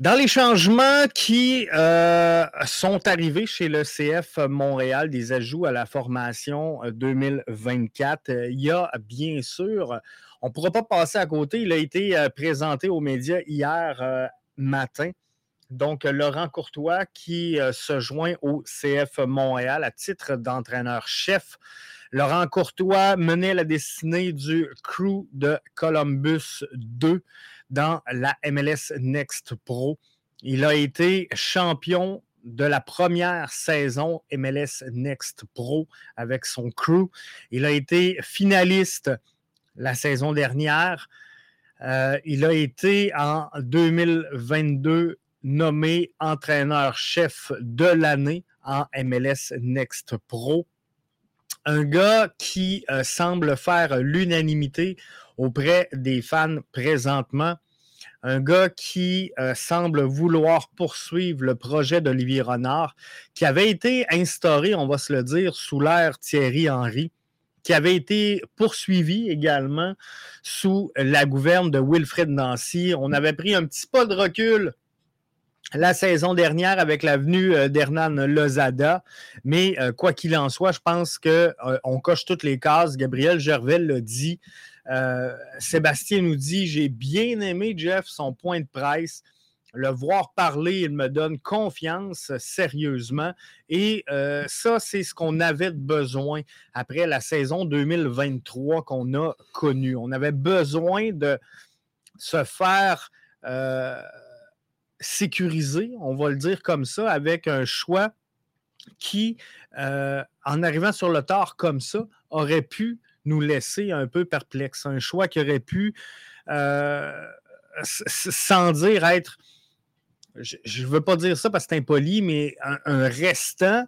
Dans les changements qui euh, sont arrivés chez le CF Montréal, des ajouts à la formation 2024, euh, il y a bien sûr, on ne pourra pas passer à côté, il a été euh, présenté aux médias hier matin. Donc, Laurent Courtois qui se joint au CF Montréal à titre d'entraîneur-chef. Laurent Courtois menait la destinée du crew de Columbus 2 dans la MLS Next Pro. Il a été champion de la première saison MLS Next Pro avec son crew. Il a été finaliste la saison dernière. Euh, il a été en 2022 nommé entraîneur-chef de l'année en MLS Next Pro. Un gars qui euh, semble faire l'unanimité auprès des fans présentement. Un gars qui euh, semble vouloir poursuivre le projet d'Olivier Renard, qui avait été instauré, on va se le dire, sous l'ère Thierry Henry, qui avait été poursuivi également sous la gouverne de Wilfred Nancy. On avait pris un petit pas de recul la saison dernière avec la venue euh, d'Hernan Lozada. Mais euh, quoi qu'il en soit, je pense qu'on coche toutes les cases. Gabriel Gervais l'a dit. Euh, Sébastien nous dit J'ai bien aimé, Jeff, son point de presse. Le voir parler, il me donne confiance sérieusement. Et euh, ça, c'est ce qu'on avait besoin après la saison 2023 qu'on a connue. On avait besoin de se faire euh, sécuriser, on va le dire comme ça, avec un choix qui, en arrivant sur le tard comme ça, aurait pu nous laisser un peu perplexes. Un choix qui aurait pu, euh, sans dire être, je ne veux pas dire ça parce que c'est impoli, mais un, restant,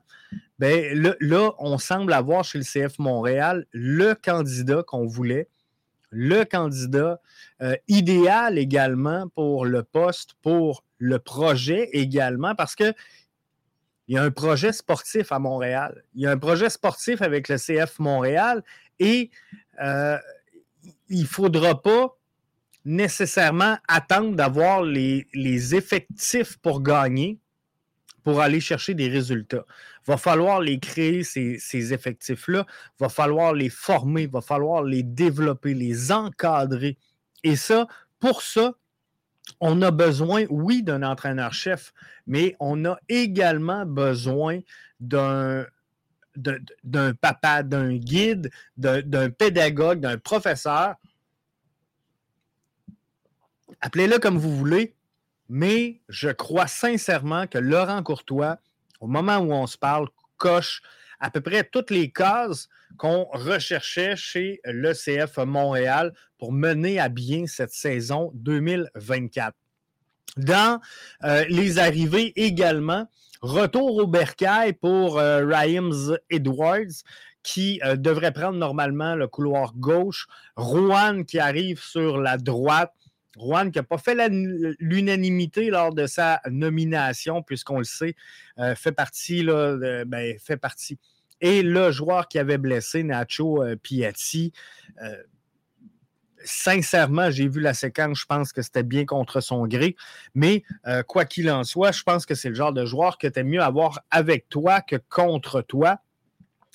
ben, là, on semble avoir chez le CF Montréal le candidat qu'on voulait, le candidat euh, idéal également pour le poste, pour le projet également, parce que il y a un projet sportif à Montréal. Il y a un projet sportif avec le CF Montréal et euh, il ne faudra pas nécessairement attendre d'avoir les, effectifs pour gagner, pour aller chercher des résultats. Va falloir les créer, ces, ces effectifs-là. Va falloir les former, va falloir les développer, les encadrer. Et ça, pour ça, on a besoin, oui, d'un entraîneur-chef, mais on a également besoin d'un d'un papa, d'un guide, d'un pédagogue, d'un professeur. Appelez-le comme vous voulez, mais je crois sincèrement que Laurent Courtois, au moment où on se parle, coche à peu près toutes les cases qu'on recherchait chez l'ECF Montréal pour mener à bien cette saison 2024. Dans euh, les arrivées également, retour au bercail pour euh, Edwards qui euh, devrait prendre normalement le couloir gauche. Rouen qui arrive sur la droite. Rouen qui n'a pas fait l'unanimité lors de sa nomination, puisqu'on le sait, euh, fait partie, là, ben, fait partie. Et le joueur qui avait blessé, Nacho Piatti, sincèrement, j'ai vu la séquence, je pense que c'était bien contre son gré. Mais euh, quoi qu'il en soit, je pense que c'est le genre de joueur que tu mieux avoir avec toi que contre toi.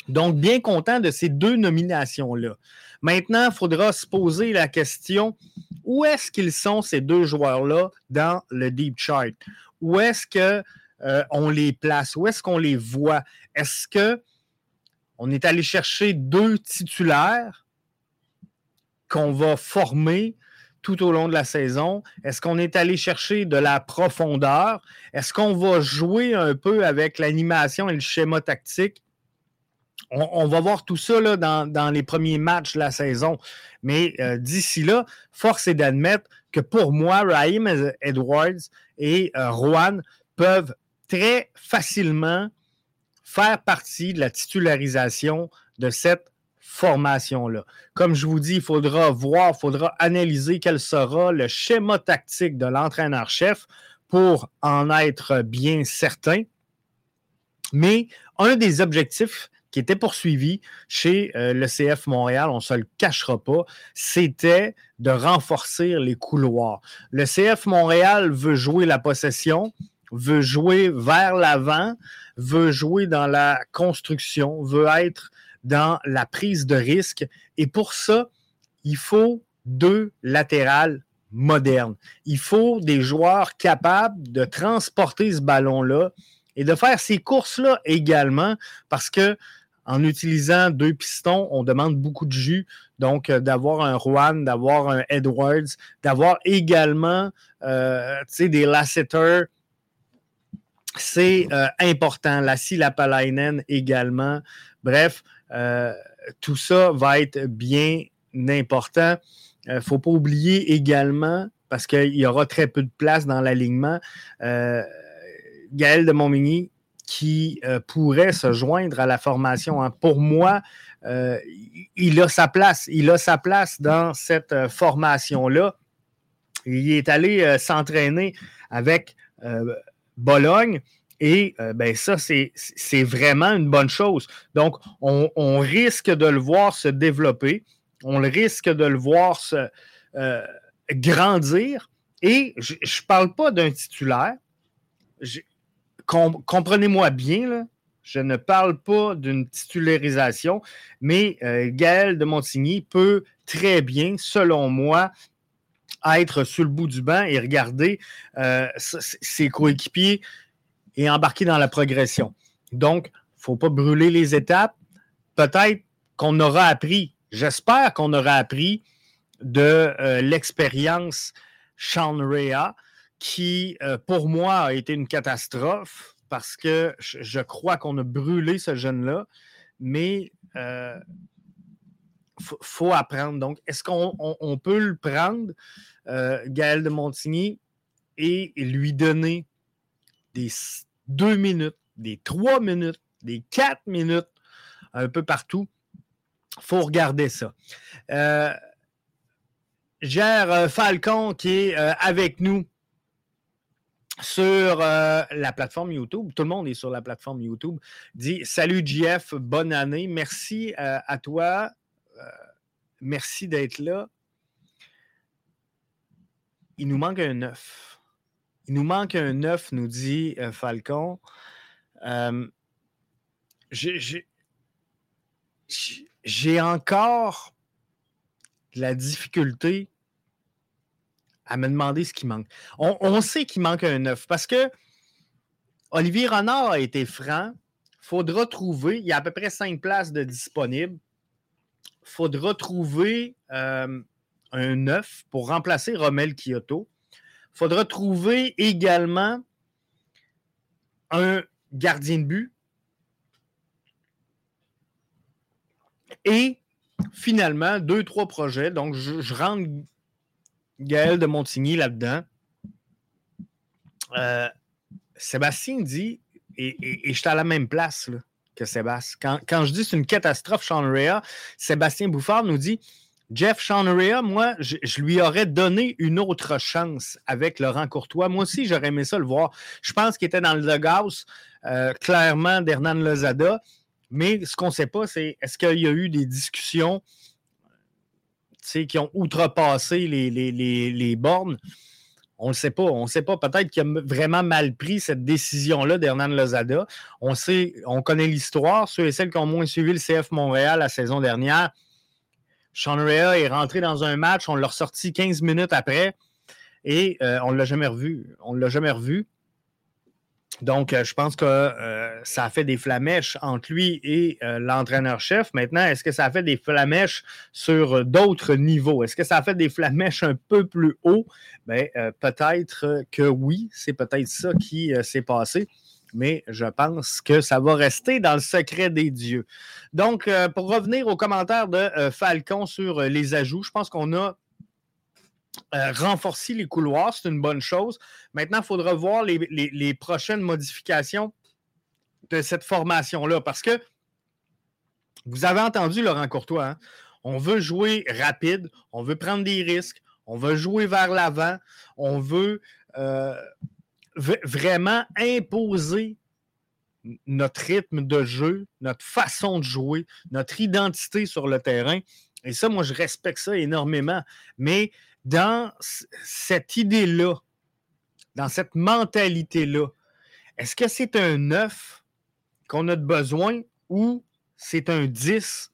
Donc, bien content de ces deux nominations-là. Maintenant, il faudra se poser la question où est-ce qu'ils sont, ces deux joueurs-là, dans le deep chart? Où est-ce qu'on euh, les place? Où est-ce qu'on les voit? Est-ce qu'on est allé chercher deux titulaires qu'on va former tout au long de la saison? Est-ce qu'on est allé chercher de la profondeur? Est-ce qu'on va jouer un peu avec l'animation et le schéma tactique? On, va voir tout ça dans, les premiers matchs de la saison. Mais euh, d'ici là, force est d'admettre que pour moi, Raheem Edwards et euh, Juan peuvent très facilement faire partie de la titularisation de cette formation-là. Comme je vous dis, il faudra voir, il faudra analyser quel sera le schéma tactique de l'entraîneur-chef pour en être bien certain. Mais un des objectifs qui était poursuivi chez euh, le CF Montréal, on ne se le cachera pas, c'était de renforcer les couloirs. Le CF Montréal veut jouer la possession, veut jouer vers l'avant, veut jouer dans la construction, veut être dans la prise de risque. Et pour ça, il faut deux latérales modernes. Il faut des joueurs capables de transporter ce ballon-là et de faire ces courses-là également parce que en utilisant deux pistons, on demande beaucoup de jus. Donc, euh, d'avoir un Juan, d'avoir un Edwards, d'avoir également euh, des Lasseter, c'est euh, important. La Lapalainen également. Bref, tout ça va être bien important. Il ne faut pas oublier également, parce qu'il y aura très peu de place dans l'alignement, Gaël de Montmigny qui euh, pourrait se joindre à la formation. Hein. Pour moi, euh, il a sa place. Il a sa place dans cette euh, formation-là. Il est allé s'entraîner avec Bologne. Et ben ça, c'est vraiment une bonne chose. Donc, on, risque de le voir se développer, on risque de le voir se grandir. Et je ne parle pas d'un titulaire comprenez-moi bien, je ne parle pas d'une titularisation, mais euh, Gaël de Montigny peut très bien, selon moi, être sur le bout du banc et regarder euh, ses coéquipiers et embarquer dans la progression. Donc, il ne faut pas brûler les étapes. Peut-être qu'on aura appris, j'espère qu'on aura appris de euh, l'expérience Sean Rea qui, euh, pour moi, a été une catastrophe parce que je, crois qu'on a brûlé ce jeune-là, mais il euh, faut, apprendre. Donc, est-ce qu'on peut le prendre, euh, Gaël de Montigny, et, lui donner des deux minutes, des trois minutes, des quatre minutes, un peu partout? Il faut regarder ça. Gère Falcon qui est avec nous sur euh, la plateforme YouTube. Tout le monde est sur la plateforme YouTube. Dit Salut JF, bonne année. Merci euh, à toi. Euh, merci d'être là. Il nous manque un œuf. Il nous manque un œuf, nous dit Falcon. J'ai encore la difficulté à me demander ce qui manque. On, sait qu'il manque un œuf parce que Olivier Renard a été franc. Faudra trouver, il y a à peu près cinq places de disponibles. Il faudra trouver euh, un œuf pour remplacer Romel Kyoto. Faudra trouver également un gardien de but. Et finalement, deux, trois projets. Donc, je, je rentre Gaël de Montigny là-dedans. Euh, Sébastien dit, et, je suis à la même place que Sébastien. Quand, je dis c'est une catastrophe, Sean Rea, Sébastien Bouffard nous dit Jeff Sean Rea, moi, je, lui aurais donné une autre chance avec Laurent Courtois. Moi aussi, j'aurais aimé ça le voir. Je pense qu'il était dans le dugout, euh, clairement, d'Hernan Lozada. Mais ce qu'on ne sait pas, c'est est-ce qu'il y a eu des discussions qui ont outrepassé les, bornes. On ne sait pas. On ne sait pas. Peut-être qu'il a vraiment mal pris cette décision-là d'Hernan Lozada. On sait, on connaît l'histoire. Ceux et celles qui ont moins suivi le CF Montréal la saison dernière, Sean Rea est rentré dans un match, on l'a ressorti 15 minutes après et euh, on ne l'a jamais revu. On l'a jamais revu. Donc, euh, je pense que euh, ça a fait des flamèches entre lui et euh, l'entraîneur-chef. Maintenant, est-ce que ça fait des flamèches sur d'autres niveaux? Est-ce que ça a fait des flamèches un peu plus haut? Bien, peut-être que oui, c'est peut-être ça qui s'est passé. Mais je pense que ça va rester dans le secret des dieux. Donc, pour revenir aux commentaires de Falcon sur les ajouts, je pense qu'on a euh, renforcer les couloirs, c'est une bonne chose. Maintenant, il faudra voir les, prochaines modifications de cette formation-là parce que vous avez entendu Laurent Courtois, hein? on veut jouer rapide, on veut prendre des risques, on veut jouer vers l'avant, on veut euh, vraiment imposer notre rythme de jeu, notre façon de jouer, notre identité sur le terrain. Et ça, moi, je respecte ça énormément. Mais dans cette idée-là, dans cette mentalité-là, est-ce que c'est un 9 qu'on a de besoin ou c'est un 10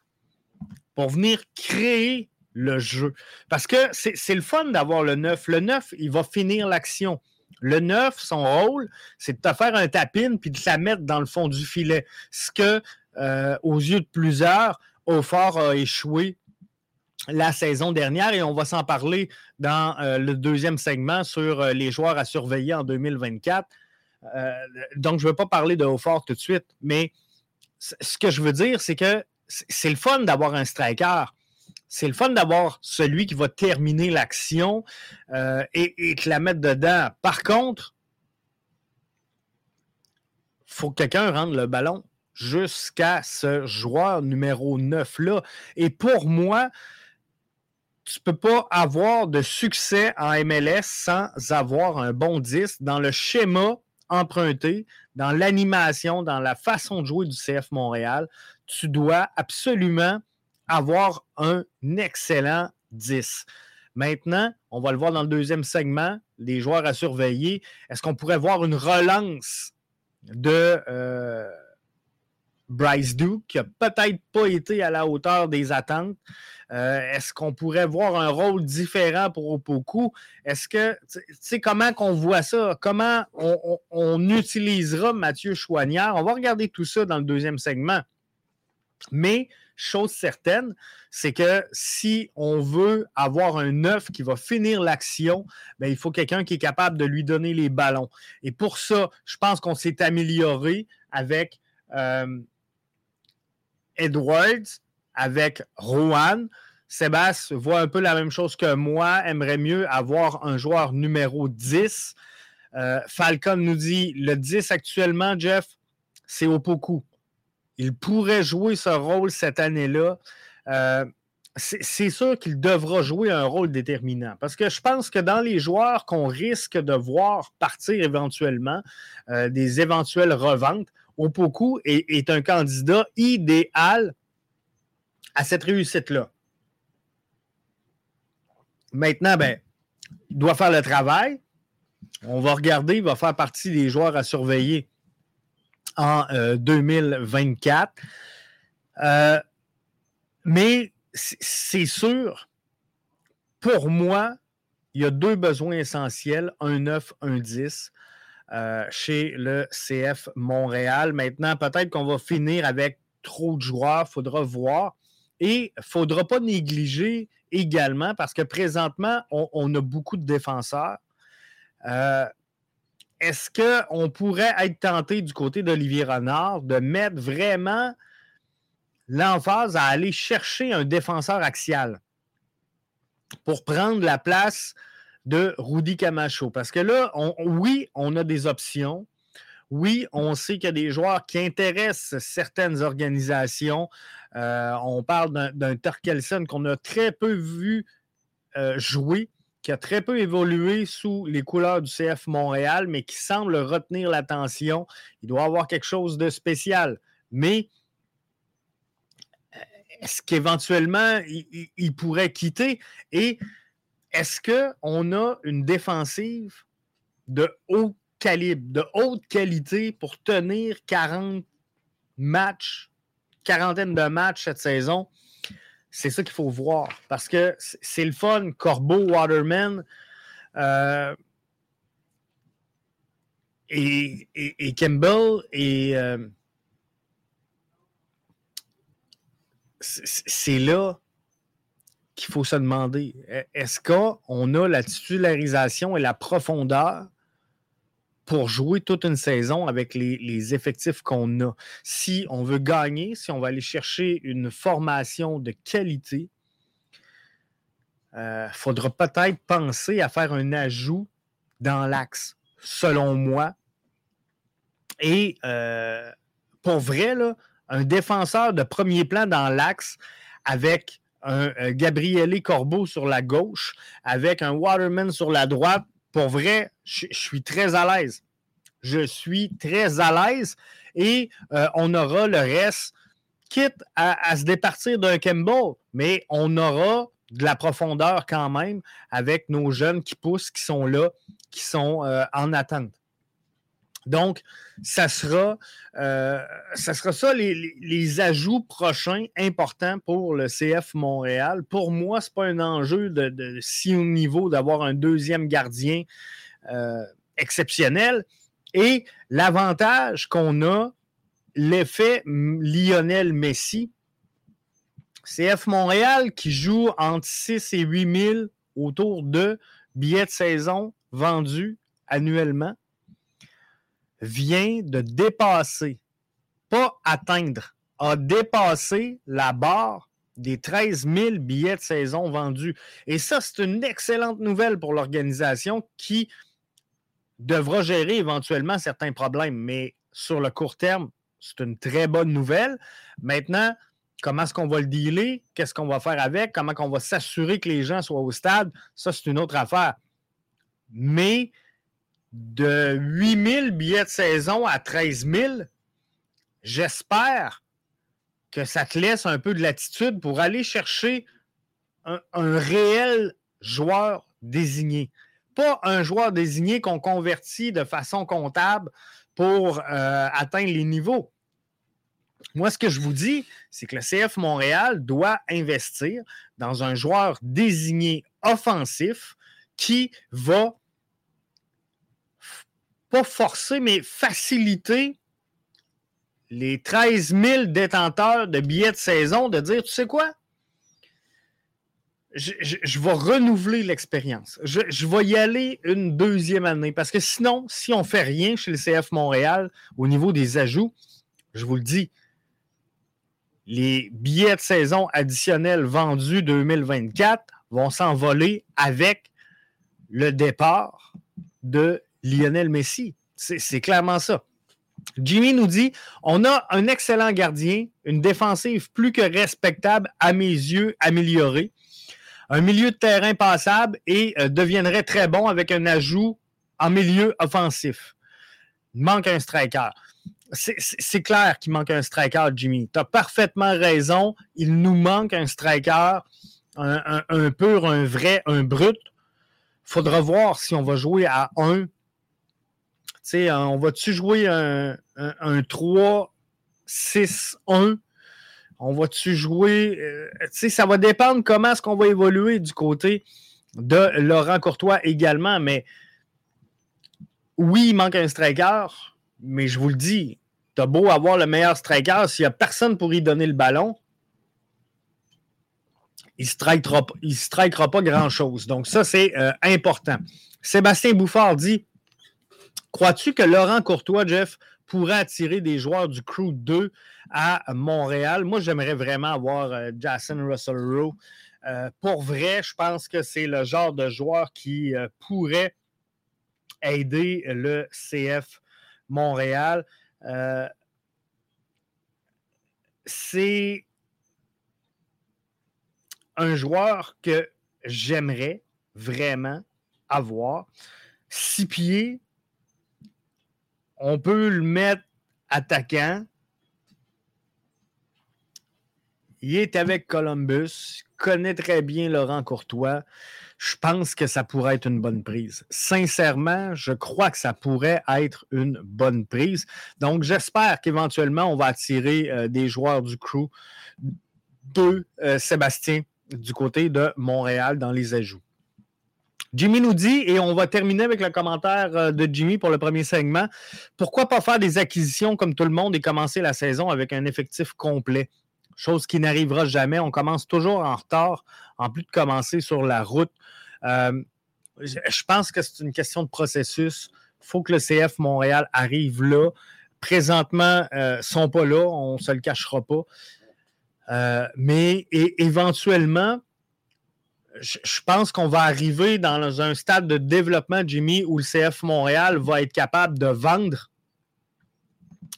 pour venir créer le jeu? Parce que c'est le fun d'avoir le 9. Le 9, il va finir l'action. Le 9, son rôle, c'est de te faire un tapine puis de la mettre dans le fond du filet. Ce que, euh, aux yeux de plusieurs, Aufort a échoué la saison dernière et on va s'en parler dans euh, le deuxième segment sur euh, les joueurs à surveiller en 2024. donc, je ne veux pas parler de Aufort tout de suite, mais ce que je veux dire, c'est que c'est le fun d'avoir un striker c'est le fun d'avoir celui qui va terminer l'action euh, et, te la mettre dedans. Par contre, il faut que quelqu'un rende le ballon jusqu'à ce joueur numéro 9-là. Et pour moi, tu peux pas avoir de succès en MLS sans avoir un bon 10 dans le schéma emprunté, dans l'animation, dans la façon de jouer du CF Montréal. Tu dois absolument avoir un excellent 10. Maintenant, on va le voir dans le deuxième segment, les joueurs à surveiller. Est-ce qu'on pourrait voir une relance de euh, Bryce Duke, qui n'a peut-être pas été à la hauteur des attentes? Euh, est-ce qu'on pourrait voir un rôle différent pour Opoku? Est-ce que, tu sais, comment qu'on voit ça? Comment on, utilisera Mathieu Chouanière? On va regarder tout ça dans le deuxième segment. Mais chose certaine, c'est que si on veut avoir un neuf qui va finir l'action, ben, il faut quelqu'un qui est capable de lui donner les ballons. Et pour ça, je pense qu'on s'est amélioré avec euh, Edwards, avec Rowan. Sébastien voit un peu la même chose que moi, aimerait mieux avoir un joueur numéro 10. Euh, Falcon nous dit le 10 actuellement, Jeff, c'est Opoku il pourrait jouer ce rôle cette année-là. Euh, c'est sûr qu'il devra jouer un rôle déterminant. Parce que je pense que dans les joueurs qu'on risque de voir partir éventuellement, euh, des éventuelles reventes, Opoku est, un candidat idéal à cette réussite-là. Maintenant, ben, il doit faire le travail. On va regarder, il va faire partie des joueurs à surveiller en 2024. Euh, euh, mais c'est sûr, pour moi, il y a deux besoins essentiels, un 9, un 10. Euh, chez le CF Montréal. Maintenant, peut-être qu'on va finir avec trop de joueurs, il faudra voir. Et il ne faudra pas négliger également, parce que présentement, on, a beaucoup de défenseurs est-ce qu'on pourrait être tenté du côté d'Olivier Renard de mettre vraiment l'emphase à aller chercher un défenseur axial pour prendre la place de Rudy Camacho? Parce que là, oui, on a des options. Oui, on sait qu'il y a des joueurs qui intéressent certaines organisations. Euh, on parle d'un Terkelsen qu'on a très peu vu euh, jouer qui a très peu évolué sous les couleurs du CF Montréal, mais qui semble retenir l'attention. Il doit avoir quelque chose de spécial. Mais euh, est-ce qu'éventuellement, il, pourrait quitter? Et est-ce qu'on a une défensive de haut calibre, de haute qualité pour tenir 40 matchs, quarantaine de matchs cette saison? c'est ça qu'il faut voir. Parce que c'est le fun. Corbeau, Waterman euh, et, Campbell et euh, c'est là qu'il faut se demander est-ce qu'on a la titularisation et la profondeur pour jouer toute une saison avec les, effectifs qu'on a? Si on veut gagner, si on va aller chercher une formation de qualité, il euh, faudra peut-être penser à faire un ajout dans l'axe, selon moi. Et euh, pour vrai, un défenseur de premier plan dans l'axe avec un, un Gabriele Corbeau sur la gauche, avec un Waterman sur la droite, pour vrai, je, suis très à l'aise. je suis très à l'aise et euh, on aura le reste, quitte à, se départir d'un Campbell, mais on aura de la profondeur quand même avec nos jeunes qui poussent, qui sont là, qui sont euh, en attente. Donc, ça sera, euh, ça, sera ça les, ajouts prochains importants pour le CF Montréal. Pour moi, ce n'est pas un enjeu de, si haut niveau d'avoir un deuxième gardien exceptionnel. Et l'avantage qu'on a, l'effet Lionel Messi, CF Montréal qui joue entre 6 et 8 000 autour de billets de saison vendus annuellement, vient de dépasser, pas atteindre, a dépassé la barre des 13 000 billets de saison vendus. Et ça, c'est une excellente nouvelle pour l'organisation qui devra gérer éventuellement certains problèmes, mais sur le court terme, c'est une très bonne nouvelle. Maintenant, comment est-ce qu'on va le dealer? Qu'est-ce qu'on va faire avec? Comment on va s'assurer que les gens soient au stade? Ça, c'est une autre affaire. Mais de 8 000 billets de saison à 13 000, j'espère que ça te laisse un peu de latitude pour aller chercher un réel joueur désigné pas un joueur désigné qu'on convertit de façon comptable pour euh, atteindre les niveaux. Moi, ce que je vous dis, c'est que le CF Montréal doit investir dans un joueur désigné offensif qui va pas forcer, mais faciliter les 13 000 détenteurs de billets de saison de dire, tu sais quoi, je, vais renouveler l'expérience. Je, vais y aller une deuxième année parce que sinon, si on ne fait rien chez le CF Montréal au niveau des ajouts, je vous le dis, les billets de saison additionnels vendus 2024 vont s'envoler avec le départ de Lionel Messi. C'est clairement ça. Jimmy nous dit on a un excellent gardien, une défensive plus que respectable à mes yeux améliorée un milieu de terrain passable et euh, deviendrait très bon avec un ajout en milieu offensif. Il manque un striker. C'est clair qu'il manque un striker, Jimmy. Tu as parfaitement raison. Il nous manque un striker, un, pur, un vrai, un brut. Faudra voir si on va jouer à 1. On va-tu jouer un, un 3, 6, 1 on va-tu jouer? Euh, ça va dépendre comment est-ce qu'on va évoluer du côté de Laurent Courtois également. Mais oui, il manque un striker, mais je vous le dis, tu as beau avoir le meilleur striker, s'il n'y a personne pour y donner le ballon, il ne strikera, strikera, pas grand-chose. Donc, ça, c'est euh, important. Sébastien Bouffard dit Crois-tu que Laurent Courtois, Jeff, pourrait attirer des joueurs du Crew 2 à Montréal? Moi, j'aimerais vraiment avoir euh, Jason Russell Rowe. Euh, pour vrai, je pense que c'est le genre de joueur qui euh, pourrait aider le CF Montréal. c'est un joueur que j'aimerais vraiment avoir. Six pieds, on peut le mettre attaquant. Il est avec Columbus, connaît très bien Laurent Courtois. Je pense que ça pourrait être une bonne prise. Sincèrement, je crois que ça pourrait être une bonne prise. Donc, j'espère qu'éventuellement, on va attirer euh, des joueurs du crew de euh, Sébastien du côté de Montréal dans les ajouts. Jimmy nous dit, et on va terminer avec le commentaire euh, de Jimmy pour le premier segment, pourquoi pas faire des acquisitions comme tout le monde et commencer la saison avec un effectif complet? Chose qui n'arrivera jamais. On commence toujours en retard, en plus de commencer sur la route. Euh, je pense que c'est une question de processus. Il faut que le CF Montréal arrive là. Présentement, ils euh, ne sont pas là, on ne se le cachera pas. mais éventuellement, je pense qu'on va arriver dans un stade de développement, Jimmy, où le CF Montréal va être capable de vendre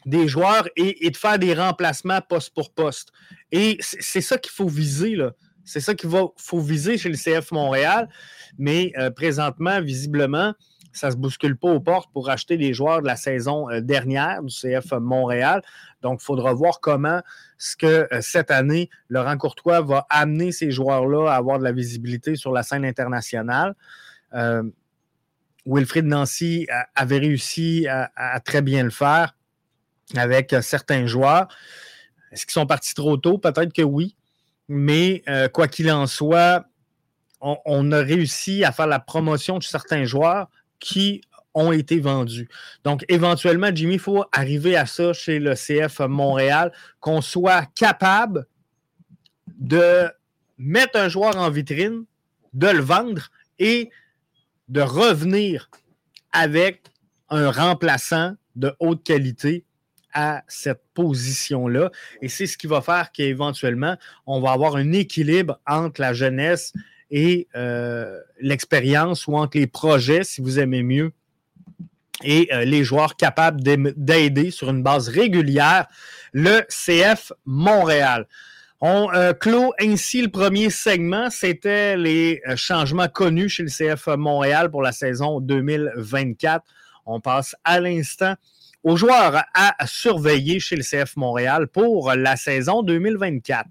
des joueurs et, de faire des remplacements poste pour poste. Et c'est ça qu'il faut viser, là. C'est ça qu'il faut viser chez le CF Montréal. Mais euh, présentement, visiblement, ça ne se bouscule pas aux portes pour acheter les joueurs de la saison euh, dernière du CF Montréal. Donc, il faudra voir comment ce que euh, cette année, Laurent Courtois va amener ces joueurs-là à avoir de la visibilité sur la scène internationale. Euh, Wilfried Nancy avait réussi à, très bien le faire avec certains joueurs. Est-ce qu'ils sont partis trop tôt? Peut-être que oui. Mais quoi qu'il en soit, on, a réussi à faire la promotion de certains joueurs qui ont été vendus. Donc, éventuellement, Jimmy, il faut arriver à ça chez le CF Montréal, qu'on soit capable de mettre un joueur en vitrine, de le vendre et de revenir avec un remplaçant de haute qualité à cette position-là. Et c'est ce qui va faire qu'éventuellement, on va avoir un équilibre entre la jeunesse et euh, l'expérience ou entre les projets, si vous aimez mieux, et euh, les joueurs capables d'aider sur une base régulière le CF Montréal. On euh, clôt ainsi le premier segment. C'était les changements connus chez le CF Montréal pour la saison 2024. On passe à l'instant aux joueurs à surveiller chez le CF Montréal pour la saison 2024.